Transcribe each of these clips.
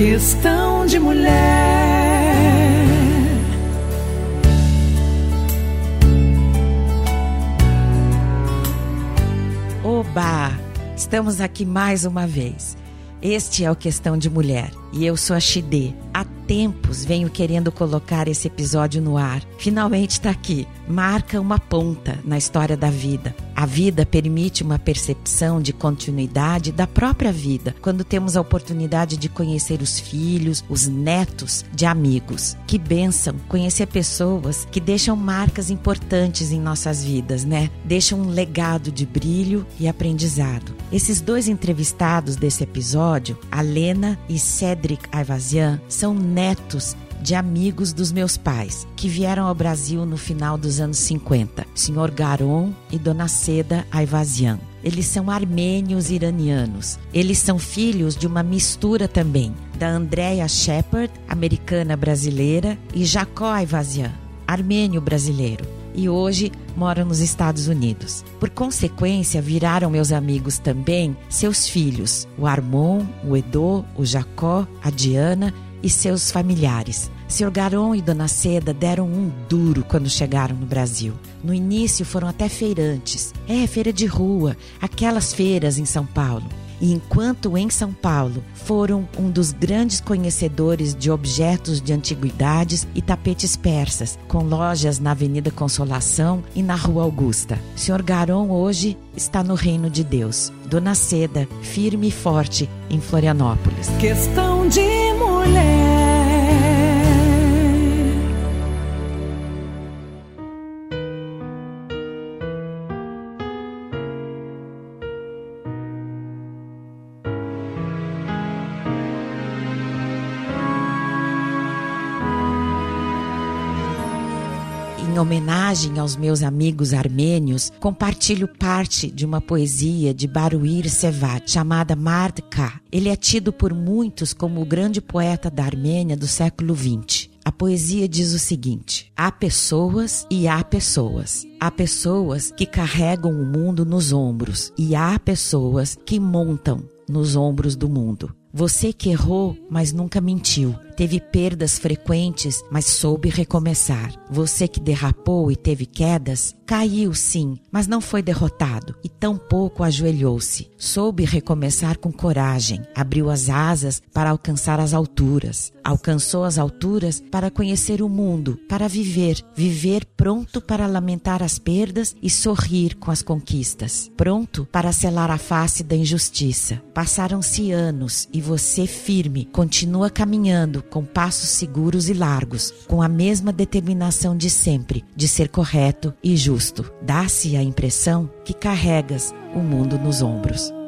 Questão de mulher. Oba! Estamos aqui mais uma vez. Este é o Questão de Mulher e eu sou a Xidê. Há tempos venho querendo colocar esse episódio no ar. Finalmente está aqui. Marca uma ponta na história da vida. A vida permite uma percepção de continuidade da própria vida quando temos a oportunidade de conhecer os filhos, os netos de amigos. Que benção conhecer pessoas que deixam marcas importantes em nossas vidas, né? Deixam um legado de brilho e aprendizado. Esses dois entrevistados desse episódio, a Lena e Cédric Cedric Ayvasian são netos de amigos dos meus pais, que vieram ao Brasil no final dos anos 50, Sr. Garon e Dona Seda Ayvasian. Eles são armênios iranianos. Eles são filhos de uma mistura também, da Andrea Shepard, americana brasileira, e Jacó Ayvasian, armênio brasileiro e hoje moram nos Estados Unidos. Por consequência, viraram meus amigos também seus filhos, o Armon, o Edo, o Jacó, a Diana e seus familiares. Sr. Garon e Dona Seda deram um duro quando chegaram no Brasil. No início foram até feirantes. É, feira de rua, aquelas feiras em São Paulo e enquanto em São Paulo foram um dos grandes conhecedores de objetos de antiguidades e tapetes persas, com lojas na Avenida Consolação e na Rua Augusta. Sr. Garon hoje está no reino de Deus. Dona Seda, firme e forte em Florianópolis. Questão de mulher. Homenagem aos meus amigos armênios, compartilho parte de uma poesia de Baruir Sevat chamada Mardka. Ele é tido por muitos como o grande poeta da Armênia do século XX. A poesia diz o seguinte: há pessoas e há pessoas. Há pessoas que carregam o mundo nos ombros e há pessoas que montam nos ombros do mundo. Você que errou, mas nunca mentiu. Teve perdas frequentes, mas soube recomeçar. Você que derrapou e teve quedas, caiu sim, mas não foi derrotado e tampouco ajoelhou-se. Soube recomeçar com coragem. Abriu as asas para alcançar as alturas. Alcançou as alturas para conhecer o mundo, para viver. Viver pronto para lamentar as perdas e sorrir com as conquistas. Pronto para selar a face da injustiça. Passaram-se anos e você firme continua caminhando com passos seguros e largos, com a mesma determinação de sempre de ser correto e justo. Dá-se a impressão que carregas o mundo nos ombros.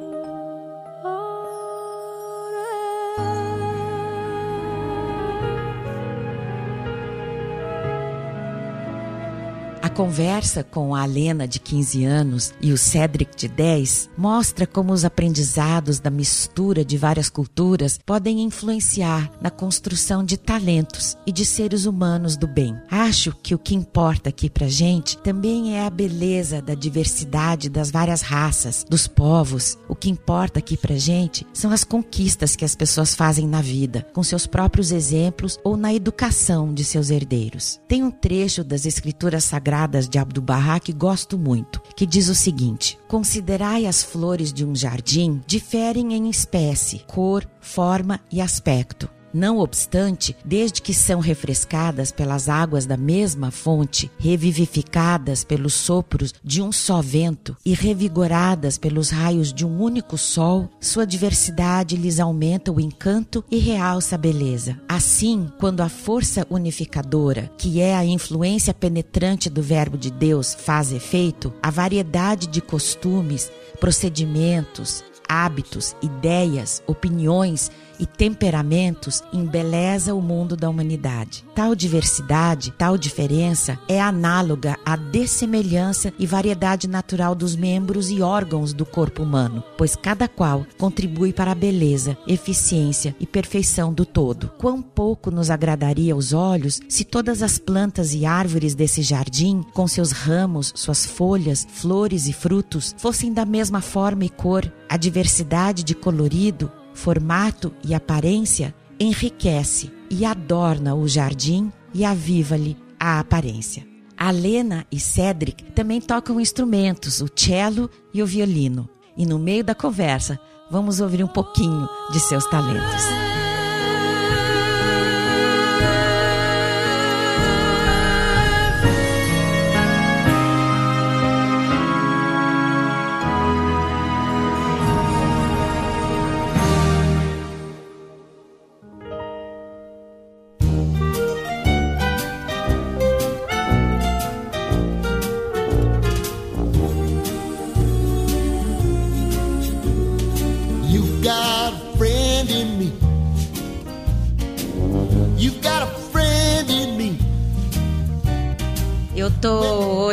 Conversa com a Alena de 15 anos e o Cedric de 10 mostra como os aprendizados da mistura de várias culturas podem influenciar na construção de talentos e de seres humanos do bem. Acho que o que importa aqui pra gente também é a beleza da diversidade das várias raças, dos povos. O que importa aqui pra gente são as conquistas que as pessoas fazem na vida, com seus próprios exemplos ou na educação de seus herdeiros. Tem um trecho das escrituras sagradas de Abdu'l-Bahá que gosto muito, que diz o seguinte: Considerai as flores de um jardim diferem em espécie, cor, forma e aspecto. Não obstante, desde que são refrescadas pelas águas da mesma fonte, revivificadas pelos sopros de um só vento e revigoradas pelos raios de um único sol, sua diversidade lhes aumenta o encanto e realça a beleza. Assim, quando a força unificadora, que é a influência penetrante do Verbo de Deus, faz efeito, a variedade de costumes, procedimentos, hábitos, ideias, opiniões e temperamentos embeleza o mundo da humanidade. Tal diversidade, tal diferença é análoga à dessemelhança e variedade natural dos membros e órgãos do corpo humano, pois cada qual contribui para a beleza, eficiência e perfeição do todo. Quão pouco nos agradaria aos olhos se todas as plantas e árvores desse jardim, com seus ramos, suas folhas, flores e frutos, fossem da mesma forma e cor, a diversidade de colorido formato e aparência enriquece e adorna o jardim e aviva-lhe a aparência. A Lena e Cedric também tocam instrumentos, o cello e o violino. E no meio da conversa, vamos ouvir um pouquinho de seus talentos.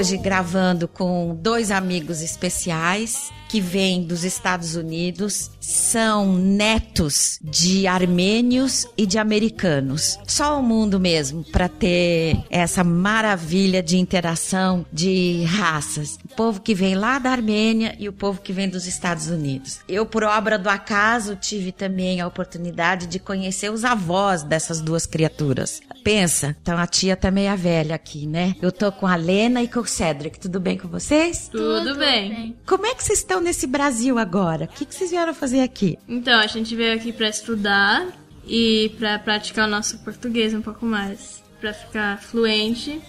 Hoje gravando com dois amigos especiais que vêm dos Estados Unidos, são netos de armênios e de americanos. Só o mundo mesmo para ter essa maravilha de interação de raças. O povo que vem lá da Armênia e o povo que vem dos Estados Unidos. Eu, por obra do acaso, tive também a oportunidade de conhecer os avós dessas duas criaturas. Pensa, então a tia tá meia velha aqui, né? Eu tô com a Lena e com o Cedric. Tudo bem com vocês? Tudo, bem. Como é que vocês estão nesse Brasil agora? O que, que vocês vieram fazer aqui? Então, a gente veio aqui pra estudar e pra praticar o nosso português um pouco mais, Pra ficar fluente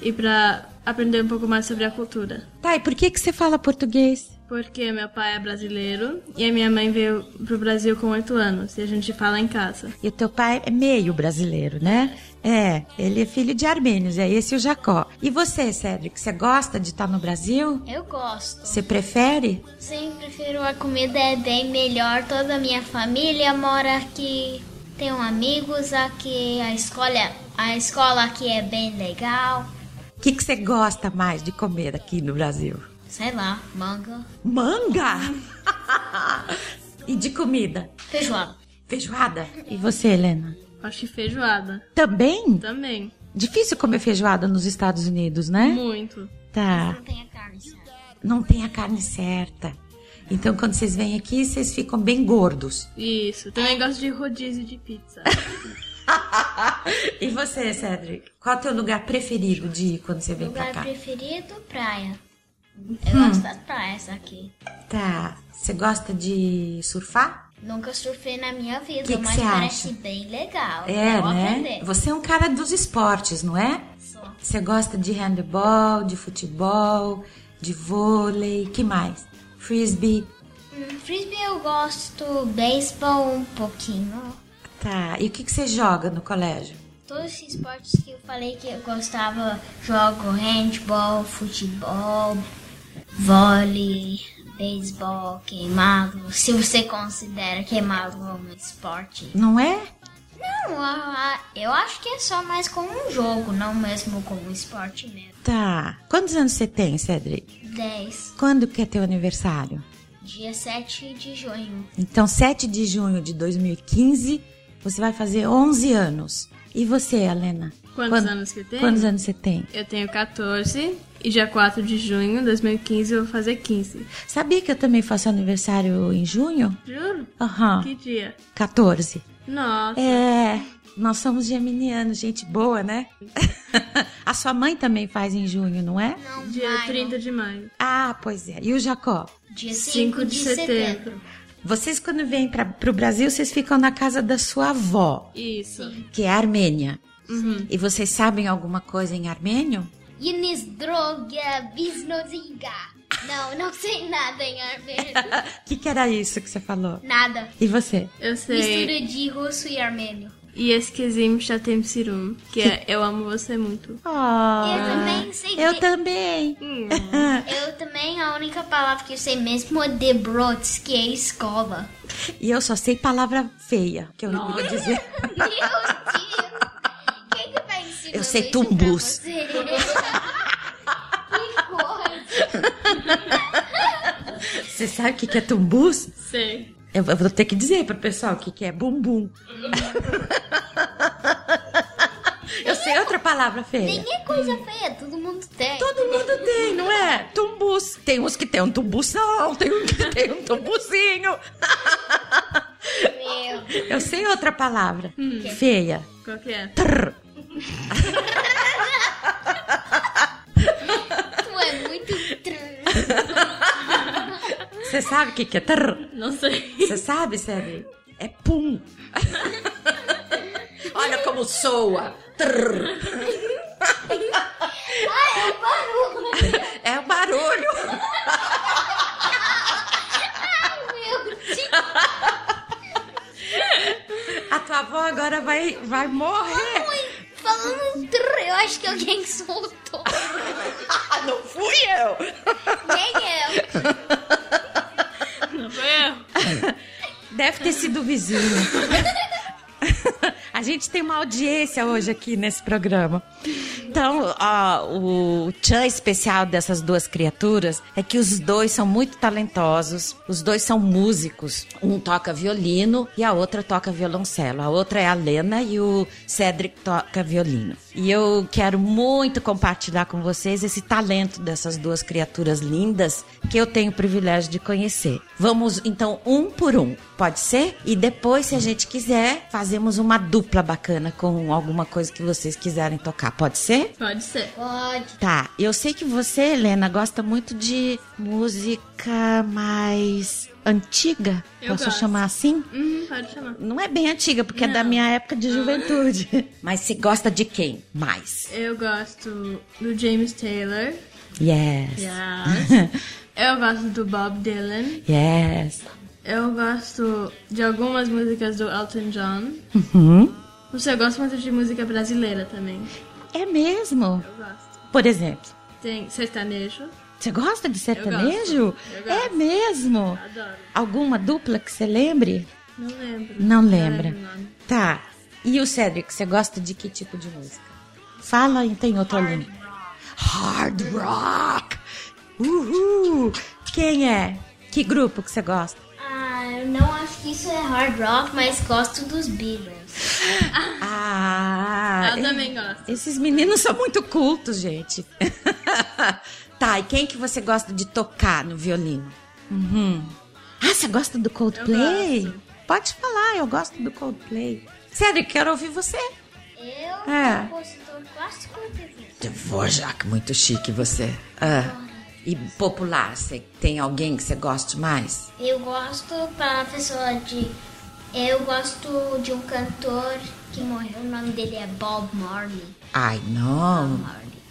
e pra aprender um pouco mais sobre a cultura. Tá, e por que, que você fala português? Porque meu pai é brasileiro e a minha mãe veio pro Brasil com 8 anos e a gente fala em casa. E o teu pai é meio brasileiro, né? É, ele é filho de armênios, é esse o Jacó. E você, Cedric, você gosta de estar no Brasil? Eu gosto. Você prefere? Sim, prefiro a comida é bem melhor. Toda a minha família mora aqui. Tenho amigos aqui. A escola, a escola aqui é bem legal. O que, que você gosta mais de comer aqui no Brasil? Sei lá, manga, Manga! e de comida? feijoada. Feijoada? E você, Helena? Acho que feijoada Também? também. Difícil comer feijoada nos Estados Unidos, né? Muito. Tá. Não tem a carne certa. Não tem a carne certa. Então, quando vocês vêm aqui, vocês ficam bem gordos. Isso. Também gosto de rodízio de pizza. e você, Cedric? Qual é o teu lugar preferido de ir quando você vem pra Lugar cá? preferido, praia. Eu gosto das praias aqui. Tá. Você gosta de surfar? Nunca surfei na minha vida, Que que mas parece acha? bem legal. É, né? aprender. Você é um cara dos esportes, não é? Só. Você gosta de handebol, de futebol, de vôlei, que mais? Frisbee. Hum, Frisbee eu gosto, beisebol um pouquinho. Tá. E o que, que você joga no colégio? Todos esses esportes que eu falei que eu gostava, jogo handball, futebol, vôlei, beisebol, queimado. Se você considera queimado como esporte. Não é? Não, eu acho que é só mais como um jogo, não mesmo como um esporte mesmo. Tá. Quantos anos você tem, Cedric? 10, Quando que é teu aniversário? dia 7 de junho. Então, 7 de junho de 2015, você vai fazer 11 anos. E você, Helena? Quantos Quando- anos que eu tenho? Quantos anos você tem? Eu tenho 14 e dia 4 de junho de 2015 eu vou fazer 15. Sabia que eu também faço aniversário em junho? Juro? Aham. Que dia? 14. Nossa. É, nós somos geminianos, gente boa, né? A sua mãe também faz em junho, não é? Não, Dia maio, 30 de maio. Ah, pois é. E o Jacó? dia 5 5 de de setembro. setembro. Vocês, quando vêm para o Brasil, vocês ficam na casa da sua avó, Isso. que é armênia. Uhum. E vocês sabem alguma coisa em armênio? Yanis droga bisnozinga. Não, não sei nada em armênio. O que, que era isso que você falou? Nada. E você? Eu sei. Mistura de russo e armênio. E esquezim chatem sirum, que é Eu amo você muito. Eu também sei Eu que- também. Hum. Eu também, a única palavra que eu sei mesmo é debrots, que é escola. E eu só sei palavra feia, que eu não vou dizer. Meu Deus! Quem que vai ensinar Eu sei tumbus. você? que coisa! Você sabe o que, é tumbus? Sei. Eu vou ter que dizer pro pessoal o que, é bumbum. eu sei outra palavra feia. Nem é coisa feia, todo mundo tem. Todo mundo tem, não é? Tumbus. Tem uns que tem um tumbução, tem um que tem um tumbuzinho. Meu Eu sei outra palavra. Feia. Qual que é? Trrr. Tu é muito. tr- Você sabe o que, que é trrr? Não sei. Você sabe, Cedric? É pum. Olha como soa. Trrr. Ai, é barulho! É o barulho. Meu Deus! A tua avó agora vai, vai morrer. Eu acho que alguém soltou. Ah, não fui eu. Nem eu. Não foi eu. Deve ter sido o vizinho. A gente tem uma audiência hoje aqui nesse programa. Então, ó, o tchan especial dessas duas criaturas é que os dois são muito talentosos, os dois são músicos. Um toca violino e a outra toca violoncelo. A outra é a Lena e o Cedric toca violino. E eu quero muito compartilhar com vocês esse talento dessas duas criaturas lindas que eu tenho o privilégio de conhecer. Vamos então um por um, pode ser? E depois, se a gente quiser, fazemos uma dupla bacana com alguma coisa que vocês quiserem tocar, pode ser? Pode ser. Pode. Tá, eu sei que você, Helena, gosta muito de música mais antiga. Eu Posso gosto. chamar assim? Uhum, pode chamar. Não é bem antiga, porque é da Não. minha época de juventude. Mas você gosta de quem mais? Eu gosto do James Taylor. Yes. Yes. Eu gosto do Bob Dylan. Yes. Eu gosto de algumas músicas do Elton John. Uhum. Você gosta muito de música brasileira também. É mesmo? Eu gosto. Por exemplo, Tem sertanejo. Você gosta de sertanejo? Eu gosto. É mesmo? Adoro. Alguma dupla que você lembre? Não lembro. Não lembra. lembro o nome. Tá. E o Cedric, você gosta de que tipo de música? Fala e tem outra língua. Hard rock. Uhul. Quem é? Que grupo que você gosta? Ah, eu não acho que isso é hard rock, mas gosto dos Beatles. Ah, Eu também gosto. Esses meninos são muito cultos, gente. tá, e quem que você gosta de tocar no violino? Uhum. Ah, você gosta do Coldplay? Eu gosto. Pode falar, eu gosto do Coldplay. Cedric, quero ouvir você. Eu É. sou compositor clássico de Dvorak, muito chique você. Ah. E popular, você tem alguém que você goste mais? Eu gosto pra pessoa de. Eu gosto de um cantor que morreu, o nome dele é Bob Marley. Ai, não.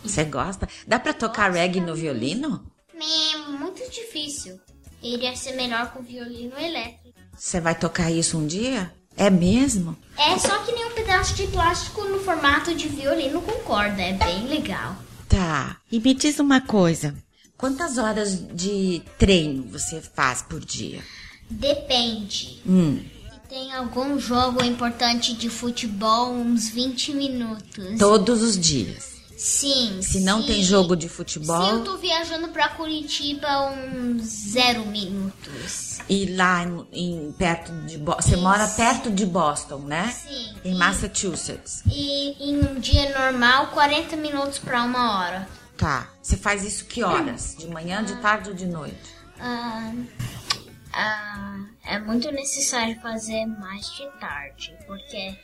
Você gosta? Dá pra tocar reggae no violino? É muito difícil. Iria ser melhor com violino elétrico. Você vai tocar isso um dia? É mesmo? É só que nem um pedaço de plástico no formato de violino com corda. É bem legal. Tá. E me diz uma coisa. Quantas horas de treino você faz por dia? Depende. Hum. Se tem algum jogo importante de futebol, uns 20 minutos. Todos os dias. Sim. Se não tem jogo de futebol. Se eu tô viajando pra Curitiba, uns zero minutos. E lá em, em- perto de Boston. Você mora perto de Boston, né? Sim. Em E- Massachusetts. E em um dia normal, 40 minutos pra uma hora. Tá. Você faz isso que horas? De manhã, de tarde ou de noite? Ah, ah, é muito necessário fazer mais de tarde, porque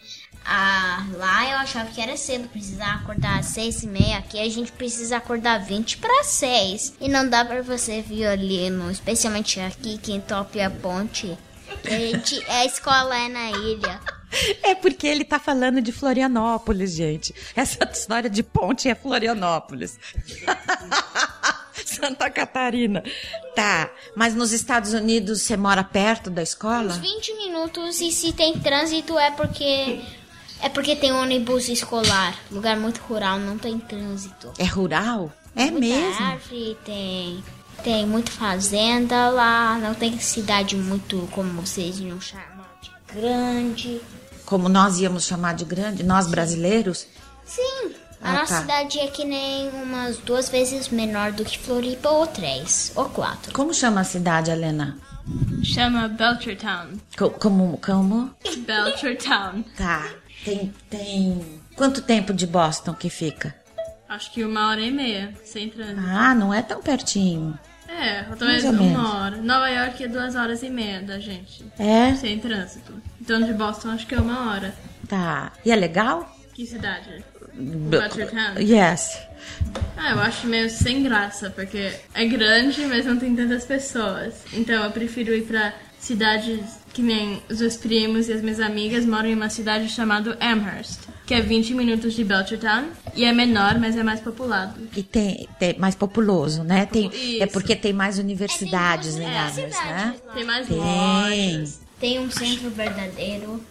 ah, lá eu achava que era cedo, precisava acordar às seis e meia. Aqui a gente precisa acordar 20 para seis. E não dá pra você violino, especialmente aqui que entope a ponte. A, gente, a escola é na ilha. É porque ele tá falando de Florianópolis, gente. Essa história de ponte é Florianópolis. Santa Catarina. Tá, mas nos Estados Unidos você mora perto da escola? Uns 20 minutos e se tem trânsito é porque é porque tem ônibus escolar. Lugar muito rural, não tem trânsito. É rural? É Muita mesmo? árvore, tem tem muita fazenda lá, não tem cidade muito como vocês iam chamar de grande. Como nós íamos chamar de grande, nós brasileiros? Sim, a Ah, nossa tá. cidade é que nem umas duas vezes menor do que Floripa ou três ou quatro. Como chama a cidade, Helena? Chama Belchertown. Co- Como, como? Belchertown. Tá, tem, tem... Quanto tempo de Boston que fica? Acho que uma hora e meia, sem trânsito. Ah, não é tão pertinho. É, talvez ou menos. uma hora. Nova York é duas horas e meia da gente. É? Sem trânsito. Então de Boston acho que é uma hora. Tá. E é legal? Que cidade? Belchertown? Yes. Ah, eu acho meio sem graça, porque é grande, mas não tem tantas pessoas. Então eu prefiro ir pra cidades que nem os meus primos e as minhas amigas moram em uma cidade chamada Amherst, que é 20 minutos de Belchertown. E é menor, mas é mais populado. E tem, tem mais populoso, né? Tem, é porque tem mais universidades em É, Amherst, né? lá. Tem mais Tem. lojas. Tem um centro verdadeiro.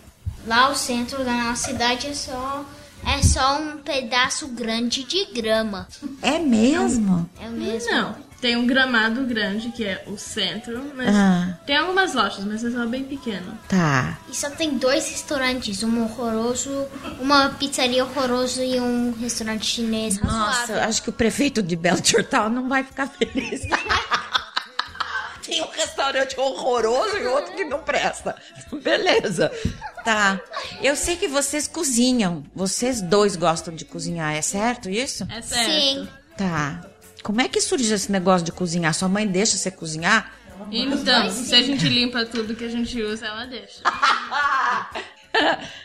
Lá o centro da nossa cidade é só é só um pedaço grande de grama. É mesmo? É o mesmo. Não. Tem um gramado grande, que é o centro, mas Ah. tem algumas lojas, mas é só bem pequeno. Tá. E só tem dois restaurantes, um horroroso, uma pizzaria horrorosa e um restaurante chinês Nossa, acho que o prefeito de Belchertown não vai ficar feliz. Tem um restaurante horroroso e outro que não presta. Beleza. Tá. Eu sei que vocês cozinham. Vocês dois gostam de cozinhar, é certo isso? É certo. Sim. Tá. Como é que surgiu esse negócio de cozinhar? Sua mãe deixa você cozinhar? Então, se a gente limpa tudo que a gente usa, ela deixa.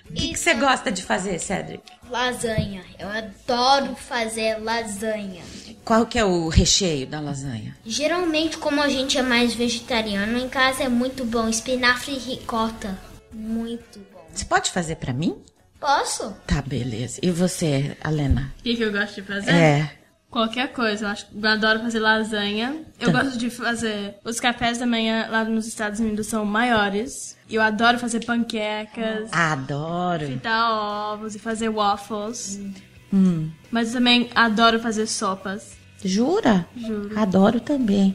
O que, que você gosta de fazer, Cedric? Lasanha. Eu adoro fazer lasanha. Qual que é o recheio da lasanha? Geralmente, como a gente é mais vegetariano, em casa é muito bom. Espinafre e ricota. Muito bom. Você pode fazer pra mim? Posso? Tá, beleza. E você, Alena? O que, que eu gosto de fazer? É. Qualquer coisa. Eu, acho, eu adoro fazer lasanha. Eu Tá. gosto de fazer. Os cafés da manhã lá nos Estados Unidos são maiores. Eu adoro fazer panquecas, Adoro. fritar ovos e fazer waffles. Hum. Mas também adoro fazer sopas. Jura? Juro. Adoro também.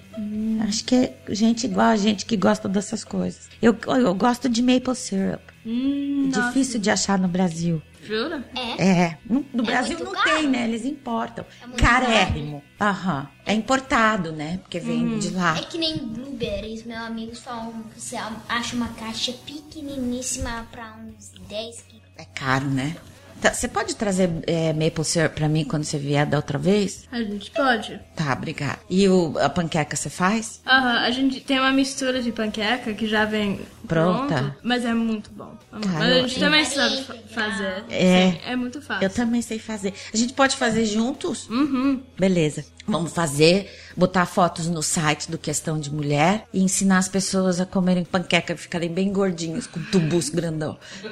Acho que é gente igual a gente que gosta dessas coisas. Eu, eu gosto de maple syrup. Hum, nossa. Difícil de achar no Brasil. Jura? É. É, no, no Brasil não caro. tem, né? Eles importam. muito Carérrimo. Aham. É importado, né? Porque vem de lá. É que nem blueberries. Meus amigos falam que você acha uma caixa pequeniníssima pra uns 10 quilos. É caro, né? Tá, Você pode trazer é, maple syrup pra mim quando você vier da outra vez? A gente pode. Tá, obrigada. E o, a panqueca você faz? Aham, a gente tem uma mistura de panqueca que já vem Pronta? pronto, mas é muito bom. Mas Tá, a eu- gente também sabe fa- fazer. É. Sim, é muito fácil. Eu também sei fazer. A gente pode fazer juntos? Uhum. Beleza. Vamos fazer, botar fotos no site do Questão de Mulher e ensinar as pessoas a comerem panqueca e ficarem bem gordinhos, com tubus grandão.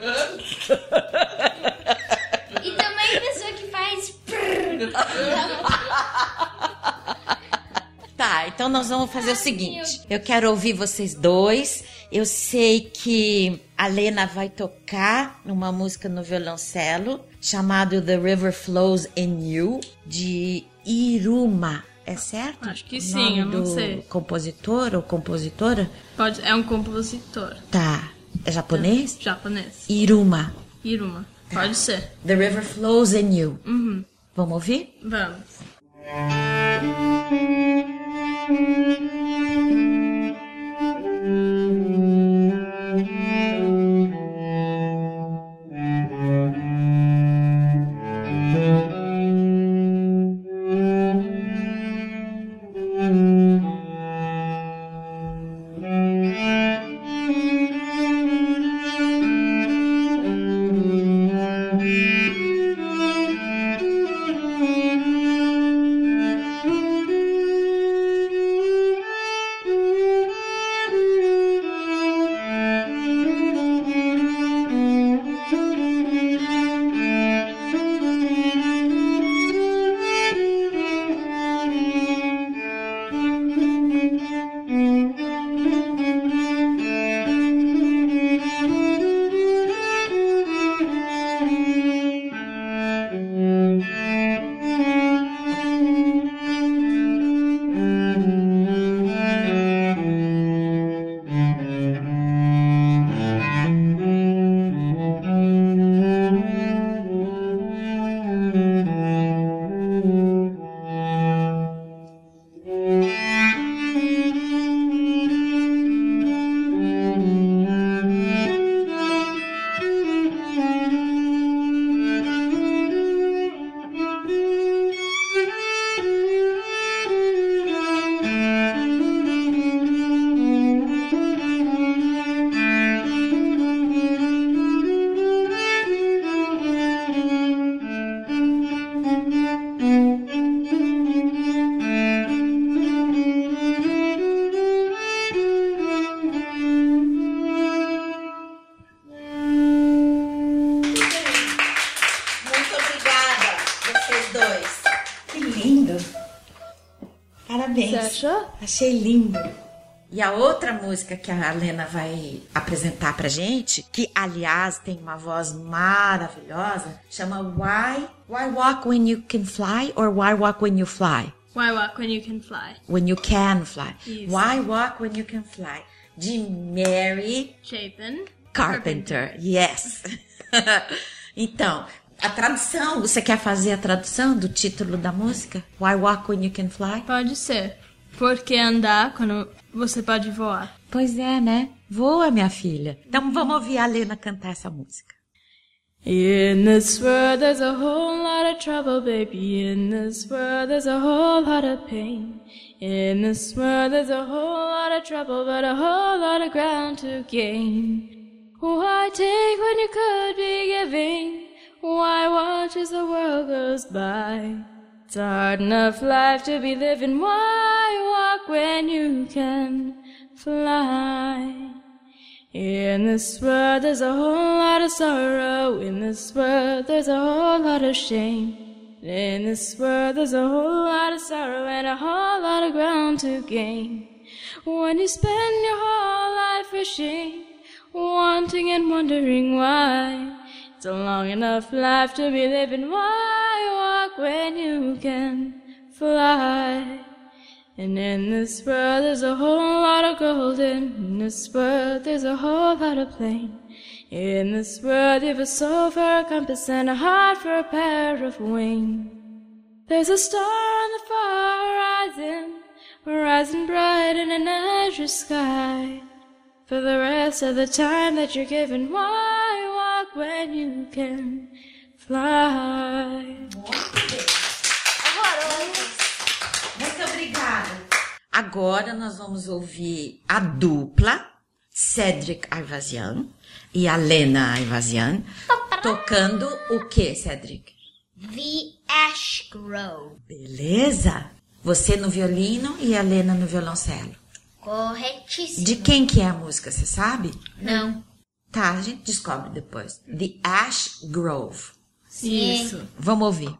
E também a pessoa que faz. Tá, então nós vamos fazer o seguinte. Eu quero ouvir vocês dois. Eu sei que a Lena vai tocar uma música no violoncelo chamado The River Flows in You, de Iruma. É certo? Acho que sim, eu não sei. compositor ou compositora? Pode, é um compositor Tá. É japonês? japonês. Iruma. Iruma. Pode ser. The River Flows in You. Uhum. Vamos ouvir? Vamos. Música Achei lindo. E a outra música que a Lena vai apresentar pra gente, que aliás tem uma voz maravilhosa, chama Why Why Walk When You Can Fly or Why Walk When You Fly? Why walk when you can fly? When You Can Fly. Isso. Why Walk When You Can Fly? De Mary Chapin. Carpenter. Yes. então, a tradução, você quer fazer a tradução do título da música? Why Walk When You Can Fly? Pode ser. Por que andar quando você pode voar? Pois é, né? Voa, minha filha. Então vamos ouvir a Lena cantar essa música. In this world there's a whole lot of trouble, baby. In this world there's a whole lot of pain. In this world there's a whole lot of trouble, but a whole lot of ground to gain. Why take when you could be giving? Why watch as the world goes by? It's hard enough life to be living. Why walk when you can fly? In this world there's a whole lot of sorrow. In this world there's a whole lot of shame. In this world there's a whole lot of sorrow and a whole lot of ground to gain. When you spend your whole life wishing, wanting and wondering why. It's a long enough life to be living. Why when you can fly? And in this world there's a whole lot of gold. In this world there's a whole lot of plain. In this world you've a soul for a compass and a heart for a pair of wings. There's a star on the far horizon, rising bright in an azure sky. For the rest of the time that you're given, why walk when you can fly? Muito obrigada. Agora nós vamos ouvir a dupla Cedric Arvazian e a Lena Arvazian tocando o que, Cedric? The Ash Grove. Beleza? Você no violino e a Lena no violoncelo. Corretíssimo. De quem que é a música, você sabe? Não. Tá, a gente descobre depois. The Ash Grove. Sim. Isso. Vamos ouvir.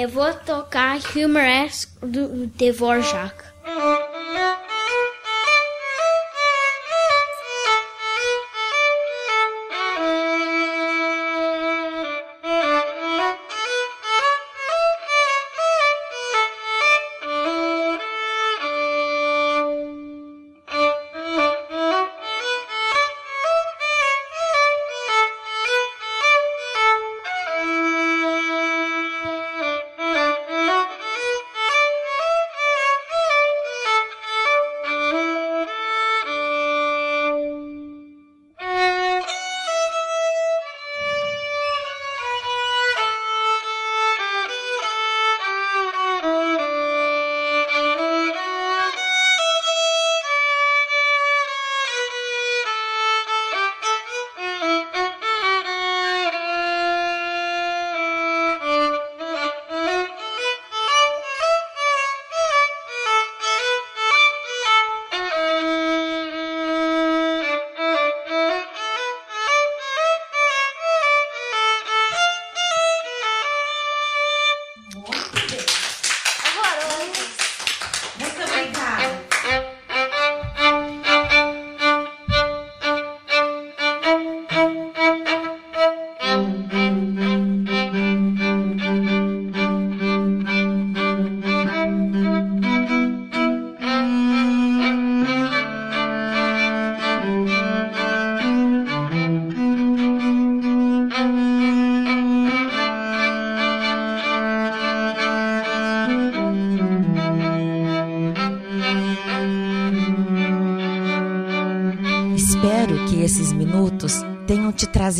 Eu vou tocar Humoresque do Dvorak.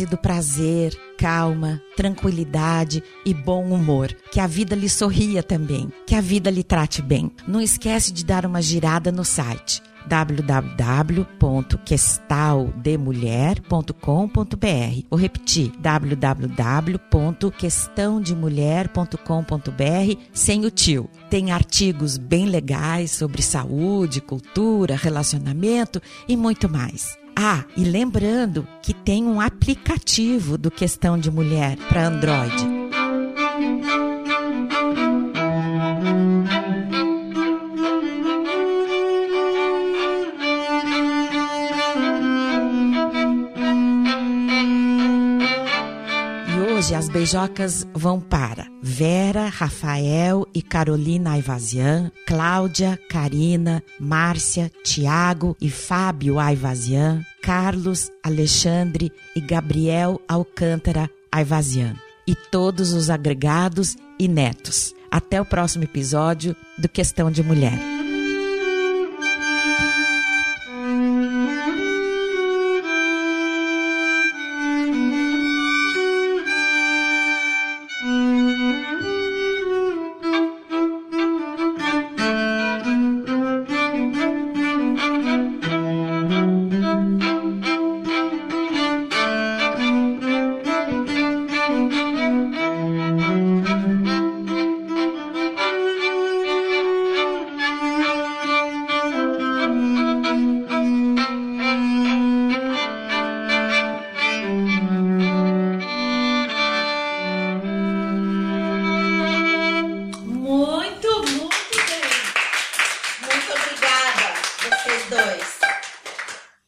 Trazido prazer, calma, tranquilidade e bom humor. Que a vida lhe sorria também, que a vida lhe trate bem. Não esquece de dar uma girada no site www.questaldemulher.com.br. Vou repetir: www.questãodemulher.com.br sem o tio. Tem artigos bem legais sobre saúde, cultura, relacionamento e muito mais. Ah, e lembrando que tem um aplicativo do Questão de Mulher para Android. As beijocas vão para Vera, Rafael e Carolina Aivazian, Cláudia, Karina, Márcia, Tiago e Fábio Aivazian, Carlos, Alexandre e Gabriel Alcântara Aivazian. E todos os agregados e netos. Até o próximo episódio do Questão de Mulher.